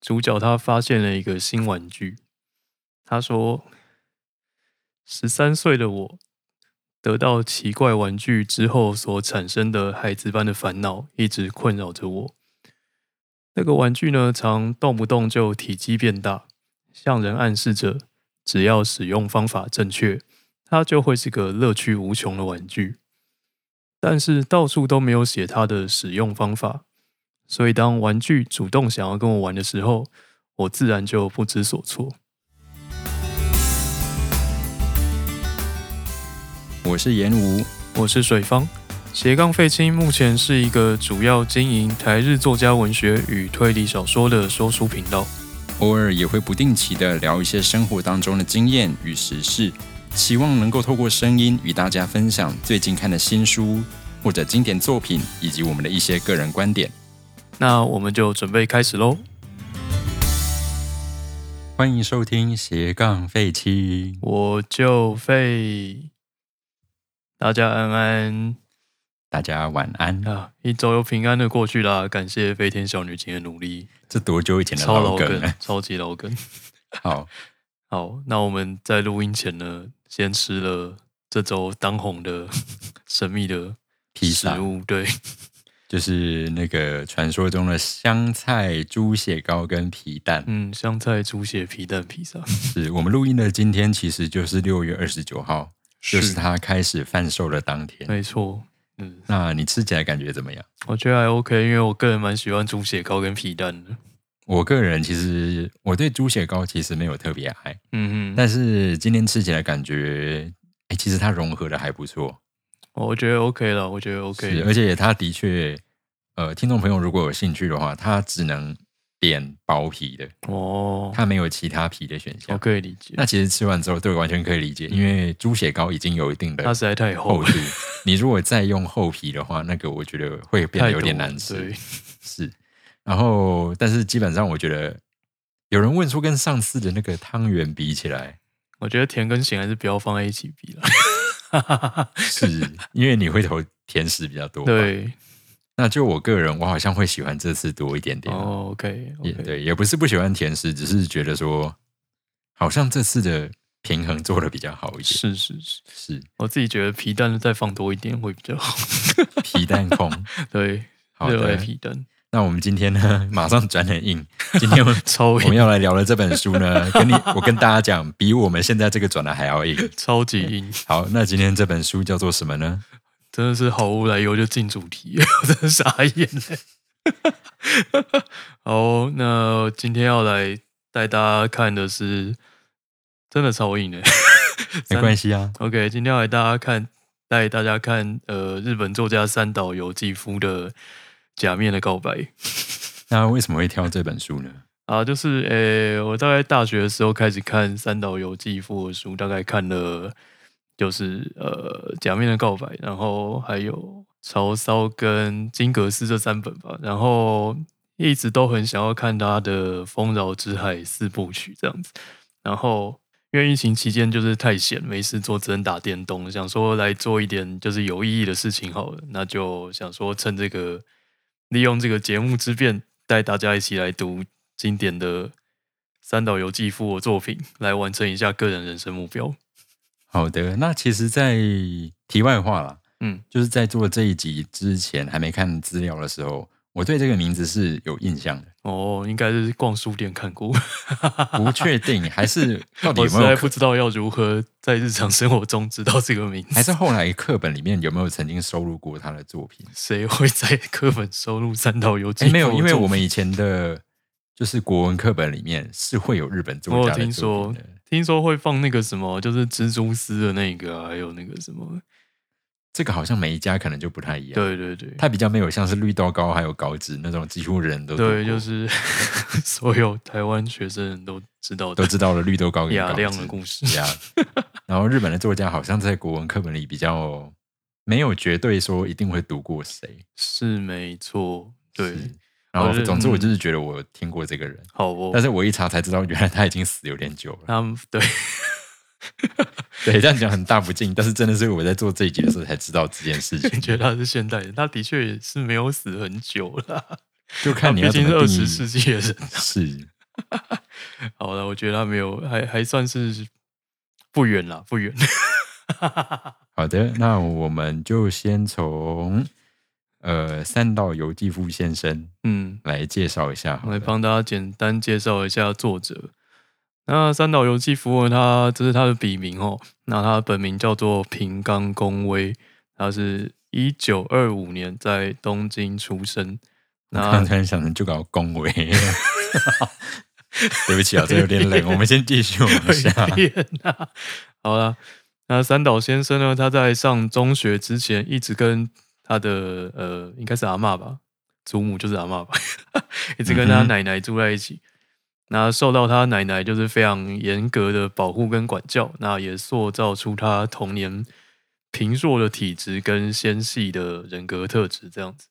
主角他发现了一个新玩具，他说：“十三岁的我得到奇怪玩具之后所产生的孩子般的烦恼，一直困扰着我。那个玩具呢，常动不动就体积变大，向人暗示着只要使用方法正确，它就会是个乐趣无穷的玩具。但是到处都没有写它的使用方法。”所以，当玩具主动想要跟我玩的时候，我自然就不知所措。我是严吴，我是水方。斜杠废青目前是一个主要经营台日作家文学与推理小说的说书频道，偶尔也会不定期的聊一些生活当中的经验与时事，希望能够透过声音与大家分享最近看的新书或者经典作品，以及我们的一些个人观点。那我们就准备开始喽！欢迎收听斜杠废青，我就废。大家安安，大家晚安啊！一周又平安的过去啦，感谢飞天小女警的努力。这多久以前的老梗？超级老梗。好 好，那我们在录音前呢，先吃了这周当红的 神秘的食物，对。就是那个传说中的香菜猪血糕跟皮蛋，嗯，香菜猪血皮蛋披萨。是我们录音的今天，其实就是六月二十九号，就是它开始贩售的当天。没错，嗯，那你吃起来感觉怎么样？我觉得还 OK，因为我个人蛮喜欢猪血糕跟皮蛋的。我个人其实我对猪血糕其实没有特别爱，嗯嗯，但是今天吃起来感觉，哎，其实它融合的还不错。我觉得 OK 了，我觉得 OK，而且他的确，呃，听众朋友如果有兴趣的话，他只能点薄皮的哦，他没有其他皮的选项，我可以理解。那其实吃完之后，对，完全可以理解，因为猪血糕已经有一定的它实在太厚度，你如果再用厚皮的话，那个我觉得会变得有点难吃。是，然后但是基本上我觉得，有人问说跟上次的那个汤圆比起来，我觉得甜跟咸还是不要放在一起比了。是 因为你会投甜食比较多，对。那就我个人，我好像会喜欢这次多一点点。哦，OK，也对，也不是不喜欢甜食，只是觉得说，好像这次的平衡做的比较好一点。是是是是，我自己觉得皮蛋再放多一点会比较好。皮蛋控，对，好的皮蛋。那我们今天呢，马上转很硬。今天超，我们要来聊的这本书呢，跟你我跟大家讲，比我们现在这个转的还要硬，超级硬。好，那今天这本书叫做什么呢？真的是毫无来由就进主题，我真的傻眼了。好，那今天要来带大家看的是，真的超硬的，没关系啊。OK，今天要来大家看，带大家看，呃，日本作家三岛由纪夫的。假面的告白，那为什么会挑这本书呢？啊，就是诶，我大概大学的时候开始看三岛由纪夫的书，大概看了就是呃假面的告白，然后还有曹骚跟金格斯这三本吧，然后一直都很想要看他的丰饶之海四部曲这样子，然后因为疫情期间就是太闲没事做，只能打电动，想说来做一点就是有意义的事情好了，那就想说趁这个。利用这个节目之便，带大家一起来读经典的三岛由纪夫的作品，来完成一下个人人生目标。好的，那其实，在题外话啦，嗯，就是在做这一集之前，还没看资料的时候。我对这个名字是有印象的哦，应该是逛书店看过，不确定还是到底有没有 不知道要如何在日常生活中知道这个名字，还是后来课本里面有没有曾经收录过他的作品？谁会在课本收录三岛由纪夫？没有，因为我们以前的就是国文课本里面是会有日本作家的作品的，听说会放那个什么，就是蜘蛛丝的那个，还有那个什么。这个好像每一家可能就不太一样。对对对，它比较没有像是绿豆糕还有高脂那种几乎人都对，就是 所有台湾学生都知道都知道了绿豆糕雅亮的故事。然后日本的作家好像在国文课本里比较没有绝对说一定会读过谁，是没错。对，然后总之我就是觉得我听过这个人，好哦。但是我一查才知道，原来他已经死有点久了。他们对。对，这样讲很大不敬，但是真的是我在做这一集的时候才知道这件事情。觉得他是现代人，他的确也是没有死很久了。就看你要毕竟是二十怎么定义世纪的人。是好了，我觉得他没有，还还算是不远了，不远。好的，那我们就先从呃三岛由纪夫先生嗯，来介绍一下来帮大家简单介绍一下作者。那三岛由纪夫呢，他这是他的笔名哦。那他本名叫做平冈公威，他是一九二五年在东京出生。我那刚才想成就搞恭维，对不起啊，这有点冷。我们先继续往下。好了，那三岛先生呢？他在上中学之前，一直跟他的呃，应该是阿嬷吧，祖母就是阿嬷吧，一直跟他奶奶住在一起。那受到他奶奶就是非常严格的保护跟管教，那也塑造出他童年贫弱的体质跟纤细的人格特质这样子。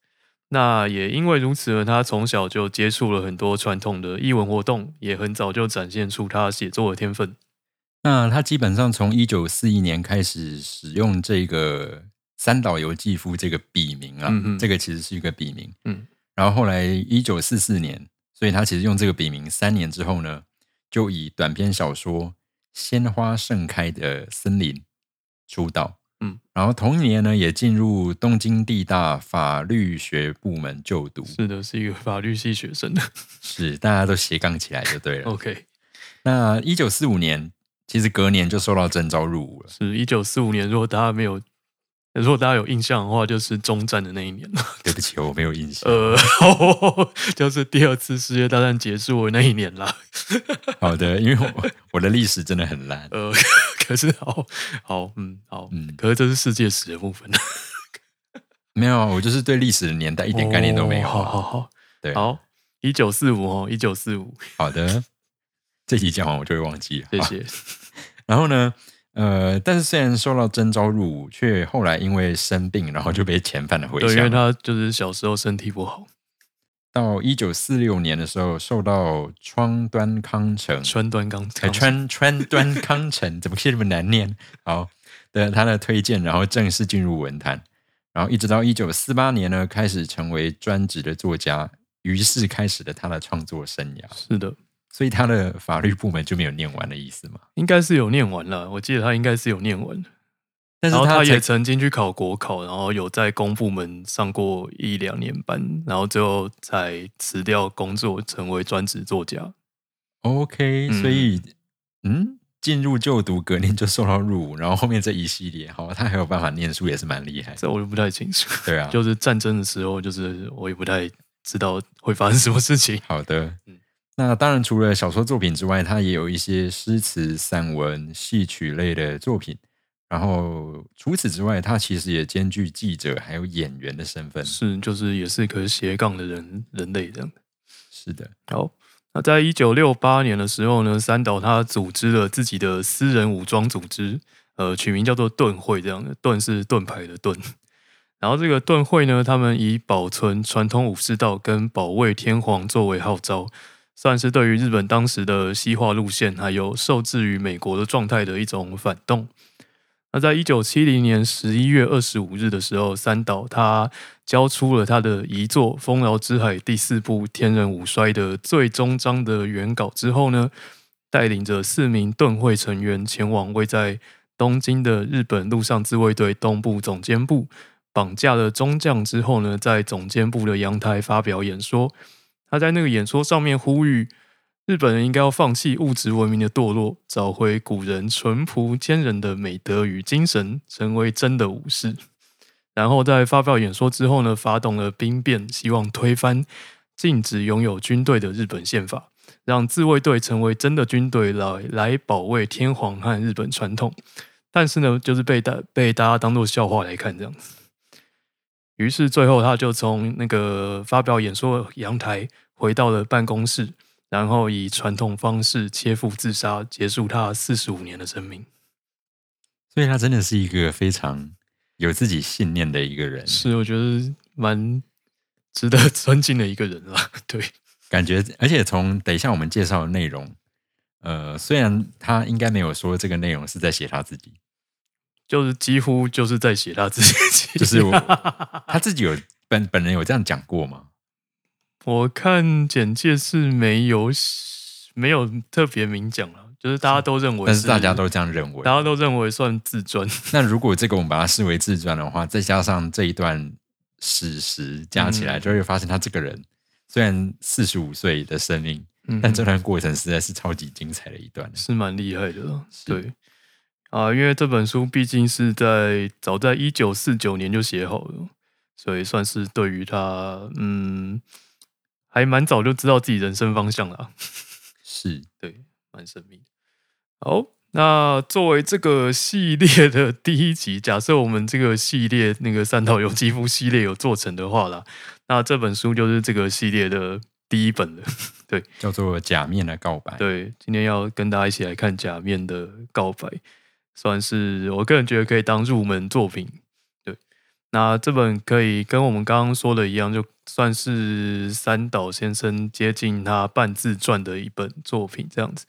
那也因为如此呢，他从小就接触了很多传统的译文活动，也很早就展现出他写作的天分。那他基本上从一九四一年开始使用这个三岛由纪夫这个笔名啊，这个其实是一个笔名。嗯，然后后来一九四四年，所以他其实用这个笔名三年之后呢，就以短篇小说《鲜花盛开的森林》出道。嗯，然后同一年呢，也进入东京地大法律学部门就读。是的，是一个法律系学生的。是，大家都斜杠起来就对了。OK，那一九四五年，其实隔年就受到征召入伍了。是一九四五年。如果大家没有，如果大家有印象的话，就是中战的那一年了。对不起，我没有印象。呃，就是第二次世界大战结束的那一年啦。好的，因为我我的历史真的很烂。呃，可是好好，嗯，好，嗯可是这是世界史的部分，没有，我就是对历史的年代一点概念都没有哦好啊。好好，对，好，一九四五哦，一九四五，好的，这集讲完我就会忘记谢谢。然后呢，呃，但是虽然受到征召入伍，却后来因为生病，然后就被遣返了回对，因为。他就是小时候身体不好，到一九四六年的时候，受到川端康成川端康哎，川川端康成怎么可以这么难念？好的，他的推荐，然后正式进入文坛，然后一直到一九四八年呢，开始成为专职的作家，于是开始了他的创作生涯。是的，所以他的法律部门就没有念完的意思吗？应该是有念完了，我记得他应该是有念完的。但是然后他也曾经去考国考，然后有在公部门上过一两年班，然后最后才辞掉工作，成为专职作家。OK，嗯所以嗯，进入就读，隔年就受到入伍，然后后面这一系列，好，他还有办法念书，也是蛮厉害。这我就不太清楚。对啊，就是战争的时候，就是我也不太知道会发生什么事情。好的嗯。那当然，除了小说作品之外，他也有一些诗词、散文、戏曲类的作品。然后除此之外，他其实也兼具记者还有演员的身份。是，就是也是个斜杠的人人类这样。是的，好，那在一九六八年的时候呢，三岛他组织了自己的私人武装组织，呃，取名叫做盾会，这样的盾是盾牌的盾。然后这个盾会呢，他们以保存传统武士道跟保卫天皇作为号召，算是对于日本当时的西化路线还有受制于美国的状态的一种反动。那在一九七零年十一月二十五日的时候，三岛他交出了他的遗作《丰饶之海》第四部《天人五衰》的最终章的原稿之后呢，带领着四名盾会成员前往位在东京的日本陆上自卫队东部总监部，绑架了中将之后呢，在总监部的阳台发表演说。他在那个演说上面呼吁日本人应该要放弃物质文明的堕落，找回古人淳朴坚韧的美德与精神，成为真的武士。然后在发表演说之后呢，发动了兵变，希望推翻禁止拥有军队的日本宪法，让自卫队成为真的军队来来保卫天皇和日本传统。但是呢，就是被大被大家当做笑话来看这样子。于是最后他就从那个发表演说的阳台回到了办公室，然后以传统方式切腹自杀，结束他四十五年的生命。所以他真的是一个非常有自己信念的一个人。是，我觉得蛮值得尊敬的一个人啦。对，感觉，而且从等一下我们介绍的内容，呃，虽然他应该没有说这个内容是在写他自己，就是几乎就是在写他自己，就是我他自己有本本人有这样讲过吗？我看简介是没有没有特别明讲了，就是大家都认为，但是大家都这样认为，大家都认为算自传。那如果这个我们把它视为自传的话，再加上这一段史实加起来，就会发现他这个人虽然四十五岁的生命，但这段过程实在是超级精彩的一段，是蛮厉害的。对啊，因为这本书毕竟是在早在一九四九年就写好了，所以算是对于他，嗯。还蛮早就知道自己人生方向了，是对，蛮神秘。好，那作为这个系列的第一集，假设我们这个系列那个三岛由纪夫系列有做成的话啦，那这本书就是这个系列的第一本了。对，叫做《假面的告白》。对，今天要跟大家一起来看《假面的告白》，算是我个人觉得可以当入门作品。对那这本可以跟我们刚刚说的一样，就算是三岛先生接近他半自传的一本作品这样子。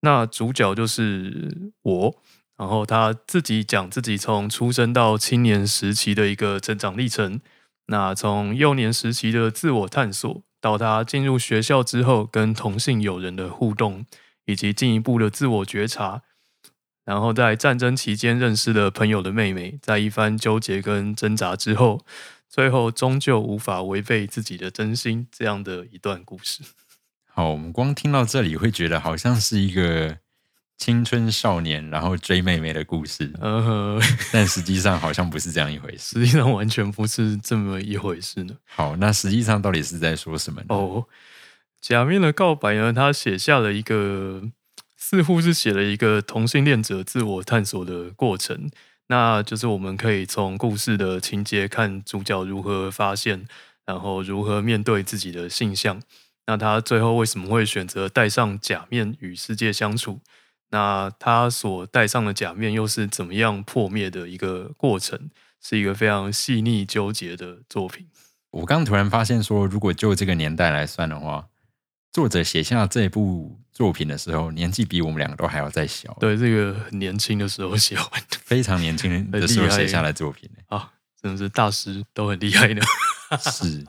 那主角就是我，然后他自己讲自己从出生到青年时期的一个成长历程。那从幼年时期的自我探索，到他进入学校之后跟同性友人的互动，以及进一步的自我觉察。然后在战争期间认识了朋友的妹妹，在一番纠结跟挣扎之后，最后终究无法违背自己的真心，这样的一段故事。好，我们光听到这里会觉得好像是一个青春少年然后追妹妹的故事，呃，但实际上好像不是这样一回事，实际上完全不是这么一回事呢。好，那实际上到底是在说什么呢？哦，假面的告白呢？他写下了一个。似乎是写了一个同性恋者自我探索的过程，那就是我们可以从故事的情节看主角如何发现，然后如何面对自己的性向。那他最后为什么会选择戴上假面与世界相处？那他所戴上的假面又是怎么样破灭的一个过程？是一个非常细腻纠结的作品。我刚突然发现说，如果就这个年代来算的话。作者写下这部作品的时候，年纪比我们两个都还要再小。对，这个很年轻的时候写完的，非常年轻的时候写下的作品啊，真的是大师都很厉害的。是，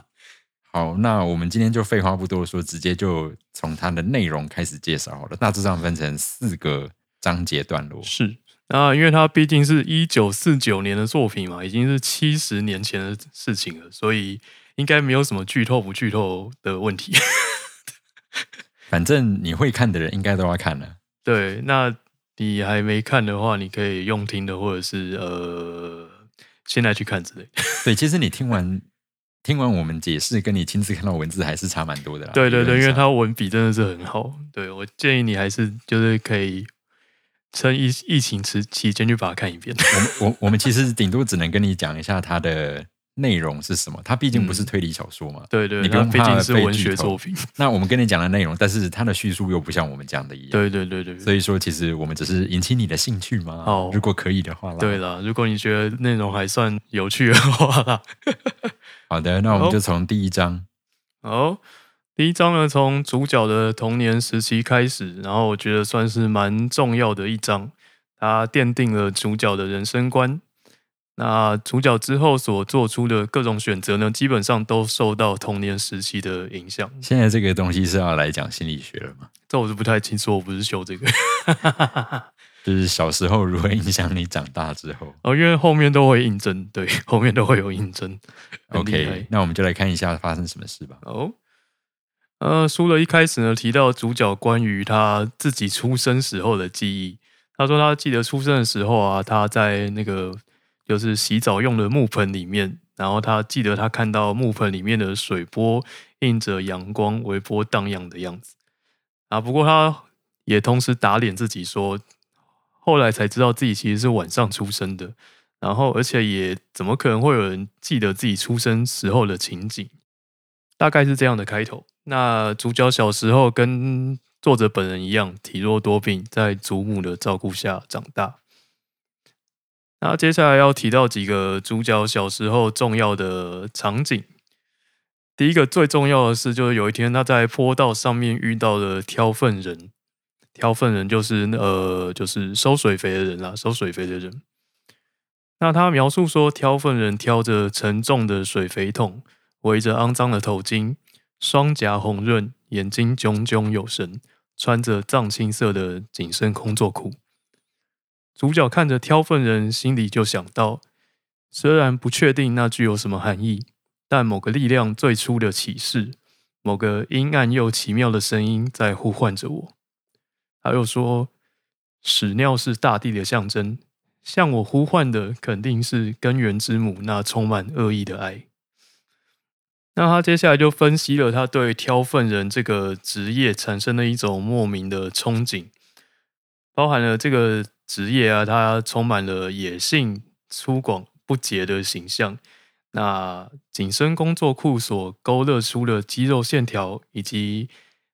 好，那我们今天就废话不多说，直接就从它的内容开始介绍好了。大致上分成四个章节段落。是，那因为它毕竟是一九四九年的作品嘛，已经是七十年前的事情了，所以应该没有什么剧透不剧透的问题。反正你会看的人应该都要看了。对，那你还没看的话，你可以用听的，或者是呃，现在去看之类。对，其实你听完听完我们解释，跟你亲自看到文字还是差蛮多的啦。对对对，因为他文笔真的是很好。对我建议你还是就是可以趁疫疫情期期间去把它看一遍。我们我我们其实顶多只能跟你讲一下它的。内容是什么？它毕竟不是推理小说嘛。对对，你不用怕是文学作品。那我们跟你讲的内容，但是它的叙述又不像我们讲的一样。对对对对。所以说，其实我们只是引起你的兴趣嘛。哦，如果可以的话啦。对了，如果你觉得内容还算有趣的话啦。好的，那我们就从第一章。哦，第一章呢，从主角的童年时期开始，然后我觉得算是蛮重要的一章，它奠定了主角的人生观。那主角之后所做出的各种选择呢，基本上都受到童年时期的影响。现在这个东西是要来讲心理学了吗？这我是不太清楚，我不是修这个。就是小时候如何影响你长大之后哦，因为后面都会印证，对，后面都会有印证。OK，那我们就来看一下发生什么事吧。哦，呃，书的一开始呢，提到主角关于他自己出生时候的记忆。他说他记得出生的时候啊，他在那个。就是洗澡用的木盆里面，然后他记得他看到木盆里面的水波映着阳光，微波荡漾的样子啊。不过他也同时打脸自己说，后来才知道自己其实是晚上出生的，然后而且也怎么可能会有人记得自己出生时候的情景？大概是这样的开头。那主角小时候跟作者本人一样，体弱多病，在祖母的照顾下长大。那接下来要提到几个主角小时候重要的场景。第一个最重要的是，就是有一天他在坡道上面遇到了挑粪人。挑粪人就是呃，就是收水肥的人啊，收水肥的人。那他描述说，挑粪人挑着沉重的水肥桶，围着肮脏的头巾，双颊红润，眼睛炯炯有神，穿着藏青色的紧身工作裤。主角看着挑粪人，心里就想到：虽然不确定那具有什么含义，但某个力量最初的启示，某个阴暗又奇妙的声音在呼唤着我。他又说：“屎尿是大地的象征，向我呼唤的肯定是根源之母那充满恶意的爱。”那他接下来就分析了他对挑粪人这个职业产生的一种莫名的憧憬，包含了这个。职业啊，它充满了野性、粗犷、不洁的形象。那紧身工作裤所勾勒出的肌肉线条，以及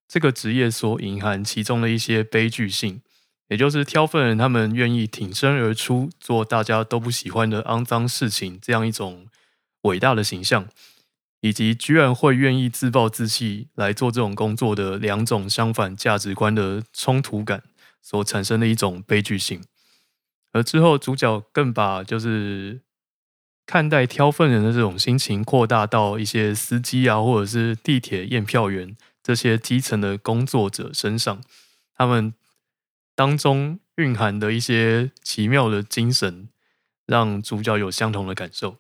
这个职业所隐含其中的一些悲剧性，也就是挑粪人他们愿意挺身而出，做大家都不喜欢的肮脏事情，这样一种伟大的形象，以及居然会愿意自暴自弃来做这种工作的两种相反价值观的冲突感。所产生的一种悲剧性，而之后主角更把就是看待挑粪人的这种心情扩大到一些司机啊，或者是地铁验票员这些基层的工作者身上，他们当中蕴含的一些奇妙的精神，让主角有相同的感受。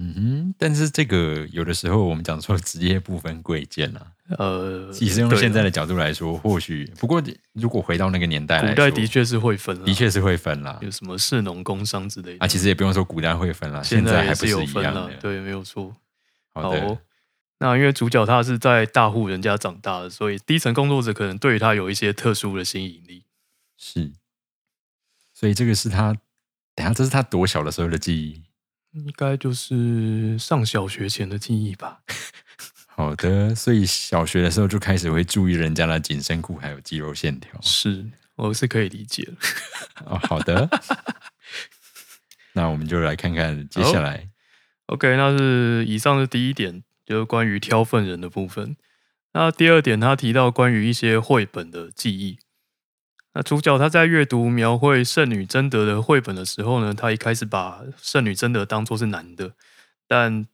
嗯哼，但是这个有的时候我们讲说职业不分贵贱啊。呃，其实用现在的角度来说，或许不过，如果回到那个年代，古代的确是会分，的确是会分啦。有什么士农工商之类的啊？其实也不用说古代会分啦，现在还是有分了。对，没有错。好的，那因为主角他是在大户人家长大的，所以低层工作者可能对于他有一些特殊的吸引力。是，所以这个是他，等下这是他多小的时候的记忆？应该就是上小学前的记忆吧。好的，所以小学的时候就开始会注意人家的紧身裤还有肌肉线条，是，我是可以理解哦，好的，那我们就来看看接下来。OK，那是以上是第一点，就是关于挑粪人的部分。那第二点，他提到关于一些绘本的记忆。那主角他在阅读描绘圣女贞德的绘本的时候呢，他一开始把圣女贞德当作是男的，但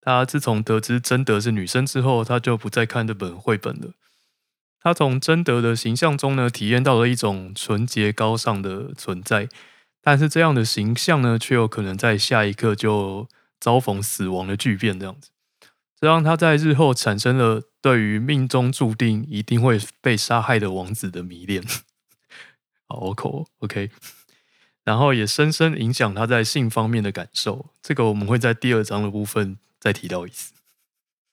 他自从得知贞德是女生之后，他就不再看这本绘本了。他从贞德的形象中呢，体验到了一种纯洁高尚的存在，但是这样的形象呢，却有可能在下一刻就遭逢死亡的巨变，这样子，这让他在日后产生了对于命中注定一定会被杀害的王子的迷恋。好口 OK，然后也深深影响他在性方面的感受。这个我们会在第二章的部分。再提到一次，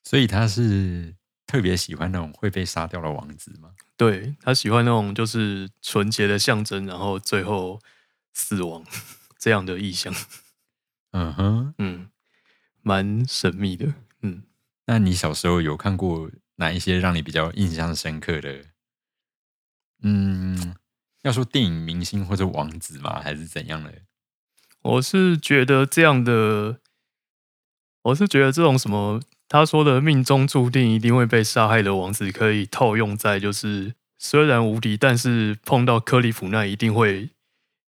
所以他是特别喜欢那种会被杀掉的王子吗？对他喜欢那种就是纯洁的象征，然后最后死亡这样的意象。嗯哼，嗯，蛮神秘的。嗯，那你小时候有看过哪一些让你比较印象深刻的？嗯，要说电影明星或者王子吗？还是怎样的？我是觉得这样的。我是觉得这种什么他说的命中注定一定会被杀害的王子，可以套用在就是虽然无敌，但是碰到克利夫那一定会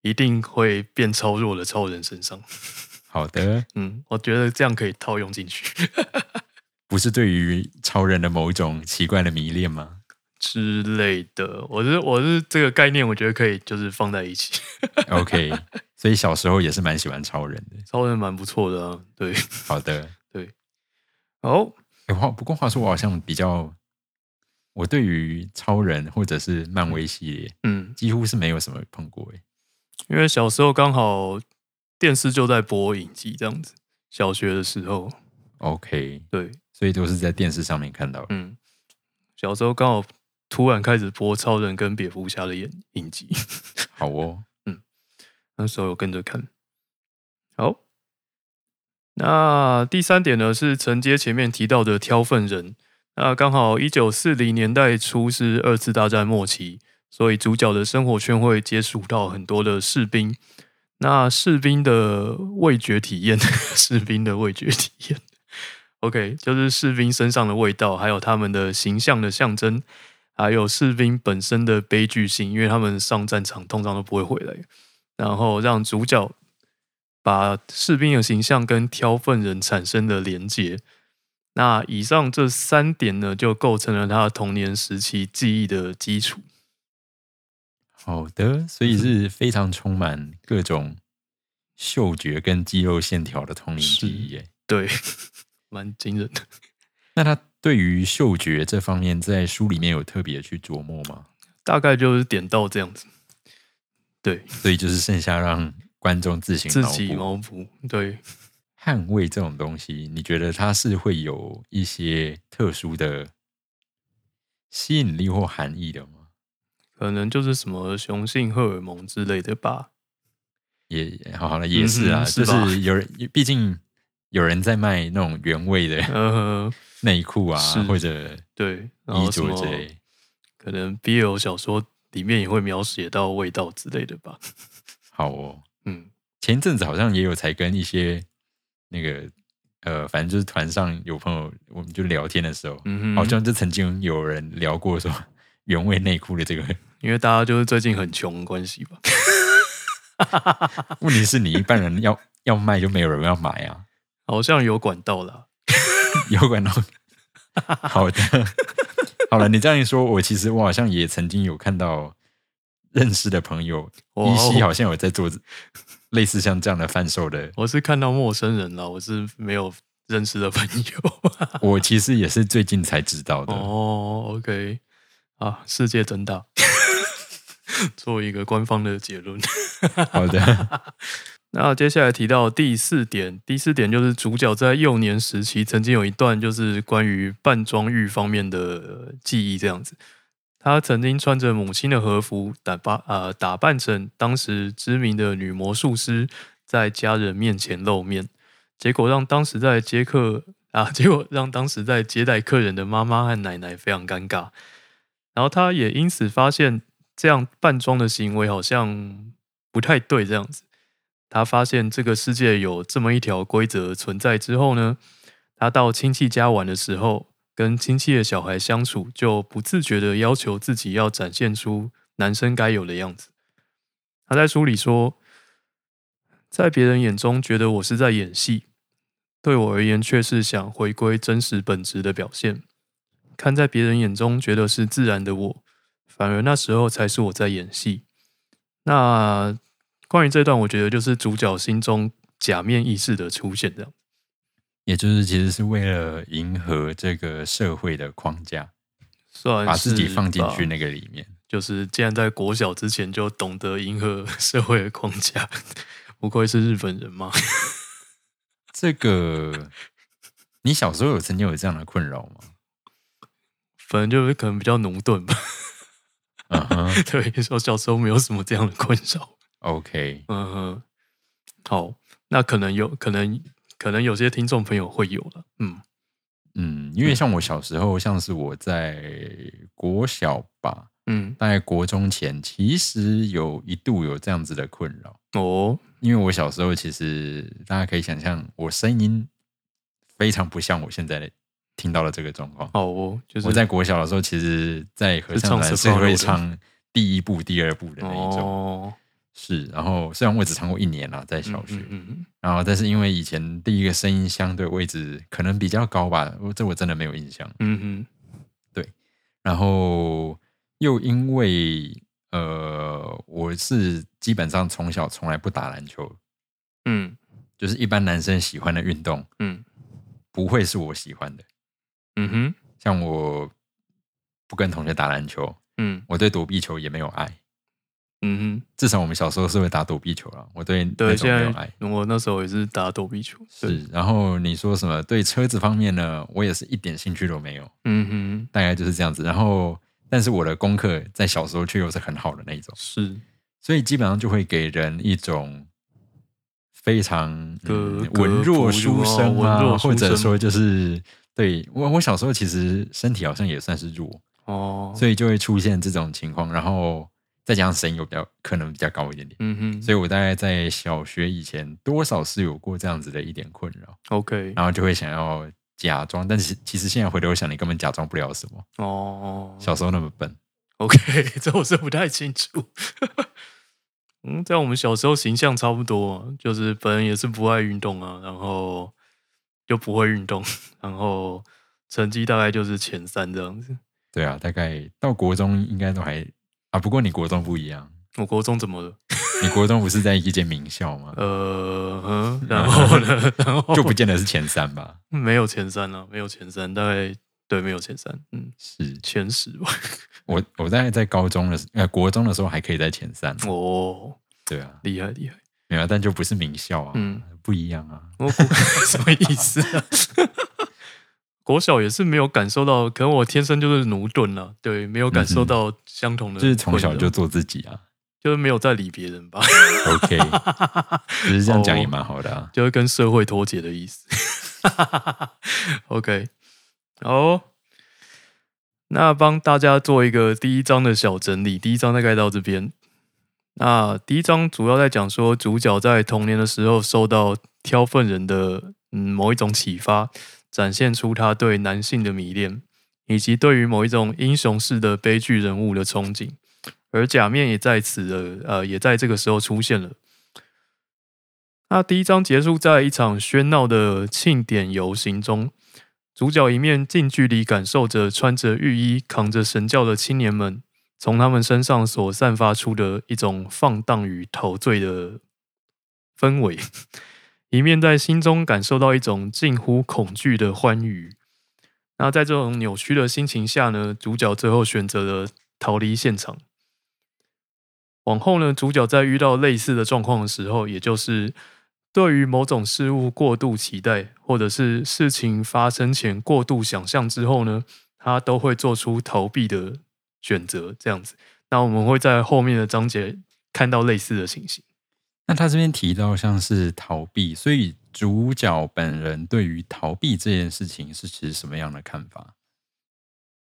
一定会变超弱的超人身上。好的，嗯，我觉得这样可以套用进去。不是对于超人的某一种奇怪的迷恋吗？之类的，我是我是这个概念，我觉得可以就是放在一起。OK。所以小时候也是蛮喜欢超人的，超人蛮不错的啊。对，好的，对。哦，话不过话说，我好像比较，我对于超人或者是漫威系列，嗯，几乎是没有什么碰过诶。因为小时候刚好电视就在播影集这样子，小学的时候。OK，对，所以都是在电视上面看到。嗯，小时候刚好突然开始播超人跟蝙蝠侠的演影集。好哦。嗯那时候有跟着看，好。那第三点呢，是承接前面提到的挑粪人。那刚好一九四零年代初是二次大战末期，所以主角的生活圈会接触到很多的士兵。那士兵的味觉体验，士兵的味觉体验，OK，就是士兵身上的味道，还有他们的形象的象征，还有士兵本身的悲剧性，因为他们上战场通常都不会回来。然后让主角把士兵的形象跟挑粪人产生的连接，那以上这三点呢，就构成了他童年时期记忆的基础。好的，所以是非常充满各种嗅觉跟肌肉线条的童年记忆耶。对，蛮惊人的。那他对于嗅觉这方面，在书里面有特别去琢磨吗？大概就是点到这样子。对，所以就是剩下让观众自行自己脑补。对，捍卫这种东西，你觉得它是会有一些特殊的吸引力或含义的吗？可能就是什么雄性荷尔蒙之类的吧。也好了，也是啊，就是有人，毕竟有人在卖那种原味的内裤啊，或者对衣着之类。可能 BL 小说里面也会描写到味道之类的吧。好哦，嗯，前一阵子好像也有才跟一些那个呃，反正就是团上有朋友，我们就聊天的时候，嗯好像就曾经有人聊过说原味内裤的这个。因为大家就是最近很穷关系吧。问题是你一般人要要卖就没有人要买啊。好像有管道了，有管道。好的，好了，你这样一说，我其实我好像也曾经有看到认识的朋友，依稀好像有在做类似像这样的贩售的。我是看到陌生人了，我是没有认识的朋友。我其实也是最近才知道的。哦，OK，啊，世界真大。做一个官方的结论。好的，那接下来提到第四点，第四点就是主角在幼年时期曾经有一段就是关于扮装欲方面的记忆，这样子。他曾经穿着母亲的和服，打扮呃打扮成当时知名的女魔术师，在家人面前露面，结果让当时在接客 啊，结果让当时在接待客人的妈妈和奶奶非常尴尬。然后他也因此发现。这样扮装的行为好像不太对，这样子。他发现这个世界有这么一条规则存在之后呢，他到亲戚家玩的时候，跟亲戚的小孩相处，就不自觉的要求自己要展现出男生该有的样子。他在书里说，在别人眼中觉得我是在演戏，对我而言却是想回归真实本质的表现。看在别人眼中觉得是自然的我。反而那时候才是我在演戏。那关于这段，我觉得就是主角心中假面意识的出现，这样，也就是其实是为了迎合这个社会的框架，算把自己放进去那个里面。就是既然在国小之前就懂得迎合社会的框架，不愧是日本人嘛。这个，你小时候有曾经有这样的困扰吗？反正就是可能比较奴钝吧。嗯哼，对，我小时候没有什么这样的困扰。OK，嗯哼，好，那可能有可能可能有些听众朋友会有了，嗯。嗯，因为像我小时候，像是我在国小吧，嗯，大概国中前，其实有一度有这样子的困扰。哦。因为我小时候其实大家可以想象，我声音非常不像我现在的。听到了这个状况，哦，就。是我在国小的时候，其实，在合唱团是会唱第一部、第二部的那一种，是。然后虽然我只唱过一年啦，在小学，然后但是因为以前第一个声音相对位置可能比较高吧，这我真的没有印象。嗯哼，对。然后又因为呃，我是基本上从小从来不打篮球，嗯，就是一般男生喜欢的运动，嗯，不会是我喜欢的。嗯哼，像我不跟同学打篮球，嗯，我对躲避球也没有爱，嗯哼，至少我们小时候是会打躲避球了。我对对现在我那时候也是打躲避球，是。然后你说什么对车子方面呢？我也是一点兴趣都没有，嗯哼，大概就是这样子。然后，但是我的功课在小时候却又是很好的那一种，是。所以基本上就会给人一种非常文弱书生啊，或者说就是。对我，我小时候其实身体好像也算是弱哦，所以就会出现这种情况，然后再加上声音又比较可能比较高一点点，嗯哼，所以我大概在小学以前多少是有过这样子的一点困扰，OK，然后就会想要假装，但是其实现在回头想，你根本假装不了什么哦，小时候那么笨，OK，这我是不太清楚，嗯，在我们小时候形象差不多，就是本人也是不爱运动啊，然后。又不会运动，然后成绩大概就是前三这样子。对啊，大概到国中应该都还啊，不过你国中不一样，我国中怎么了？你国中不是在一间名校吗？呃，嗯然后呢？然后就不见得是前三吧？没有前三了，没有前三，大概对，没有前三，嗯，是 前十吧。我我大概在高中的时呃国中的时候还可以在前三，哦，对啊，厉害厉害，没有啊，但就不是名校啊，嗯不一样啊。我什么意思啊？国小也是没有感受到，可能我天生就是奴钝了，对，没有感受到相同的就是从小就做自己啊。就是没有在理别人吧，OK，其实这样讲也蛮好的啊。就是跟社会脱节的意思。OK，好，那帮大家做一个第一章的小整理。第一章大概到这边。那第一章主要在讲说，主角在童年的时候受到挑粪人的嗯某一种启发，展现出他对男性的迷恋，以及对于某一种英雄式的悲剧人物的憧憬。而假面也在此呃，也在这个时候出现了。那第一章结束在一场喧闹的庆典游行中，主角一面近距离感受着穿着浴衣、扛着神教的青年们从他们身上所散发出的一种放荡与陶醉的氛围，一面在心中感受到一种近乎恐惧的欢愉。那在这种扭曲的心情下呢，主角最后选择了逃离现场。往后呢，主角在遇到类似的状况的时候，也就是对于某种事物过度期待，或者是事情发生前过度想象之后呢，他都会做出逃避的选择。这样子，那我们会在后面的章节看到类似的情形。那他这边提到像是逃避，所以主角本人对于逃避这件事情是持什么样的看法？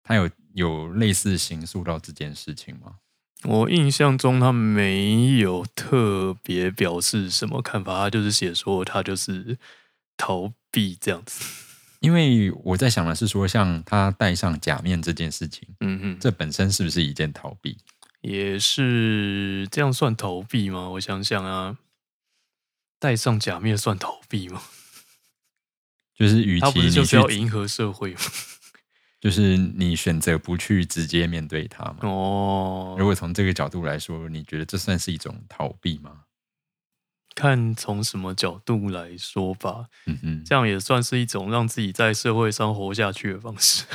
他有有类似形塑到这件事情吗？我印象中他没有特别表示什么看法，他就是写说他就是逃避这样子。因为我在想的是说，像他戴上假面这件事情，嗯哼，这本身是不是一件逃避？也是这样算逃避吗？我想想啊，戴上假面算逃避吗？就是与他不是其你去就是要迎合社会吗？就是你选择不去直接面对它嘛。哦，如果从这个角度来说，你觉得这算是一种逃避吗？看从什么角度来说吧，嗯哼，这样也算是一种让自己在社会上活下去的方式。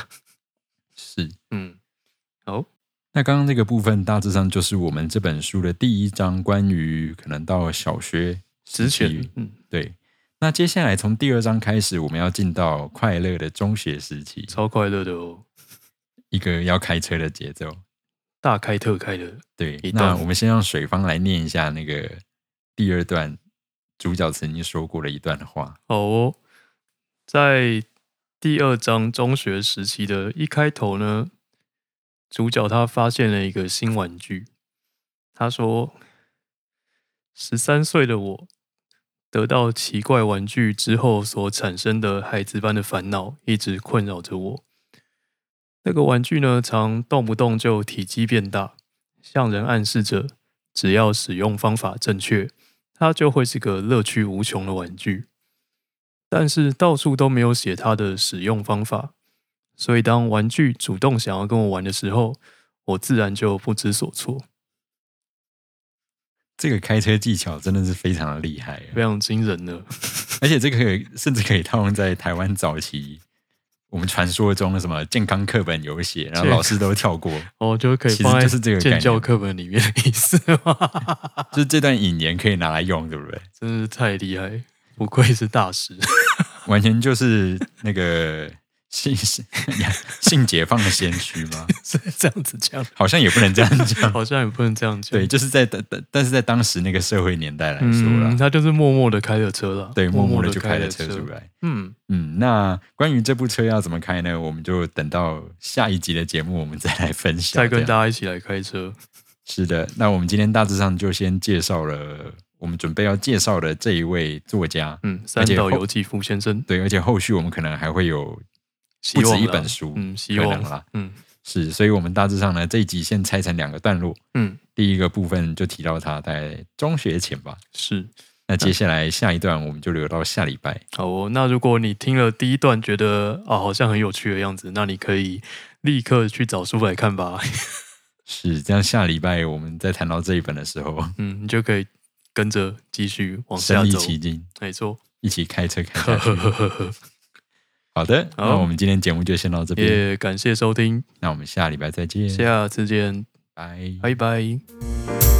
是。嗯，好，那刚刚这个部分大致上就是我们这本书的第一章，关于可能到小学之时期前，嗯，对。那接下来从第二章开始，我们要进到快乐的中学时期，超快乐的哦，一个要开车的节奏。大开特开的。对那我们先让水方来念一下那个第二段主角曾经说过的一段话。好哦，在第二章中学时期的一开头呢，主角他发现了一个新玩具。他说：“十三岁的我得到奇怪玩具之后所产生的孩子般的烦恼，一直困扰着我。那个玩具呢，常动不动就体积变大，向人暗示着只要使用方法正确，它就会是个乐趣无穷的玩具。但是到处都没有写它的使用方法，所以当玩具主动想要跟我玩的时候，我自然就不知所措，这个开车技巧真的是非常的厉害，非常惊人呢。而且这个甚至可以套用在台湾早期我们传说中的什么健康课本有写，然后老师都跳过，哦，就可以放在就是这个概念建教课本里面的意思吗？就是这段引言可以拿来用，对不对？真是太厉害，不愧是大师。完全就是那个性性 性解放的先驱吗？是这样子讲，好像也不能这样讲。好像也不能这样讲。对，就是在但但但是在当时那个社会年代来说啦，嗯，他就是默默的开了车了，对，默默的的就开了了车出。来。嗯，嗯，那关于这部车要怎么开呢？我们就等到下一集的节目，我们再来分享。再跟大家一起来开车。是的，那我们今天大致上就先介绍了我们准备要介绍的这一位作家。嗯，三岛由纪夫先生，对，而且后续我们可能还会有不止一本书嗯，希望啦。嗯是，所以我们大致上呢这一集先拆成两个段落。嗯，第一个部分就提到他在中学前吧，是。那接下来下一段我们就留到下礼拜。好哦，那如果你听了第一段觉得啊好像很有趣的样子，那你可以立刻去找书来看吧。是这样，下礼拜我们再谈到这一本的时候，嗯，你就可以跟着继续往下身临走。其境，没错，一起开车开呵下去。呵呵呵呵。好的，好。那我们今天节目就先到这边，也感谢收听，那我们下礼拜再见，下次见，拜。拜拜。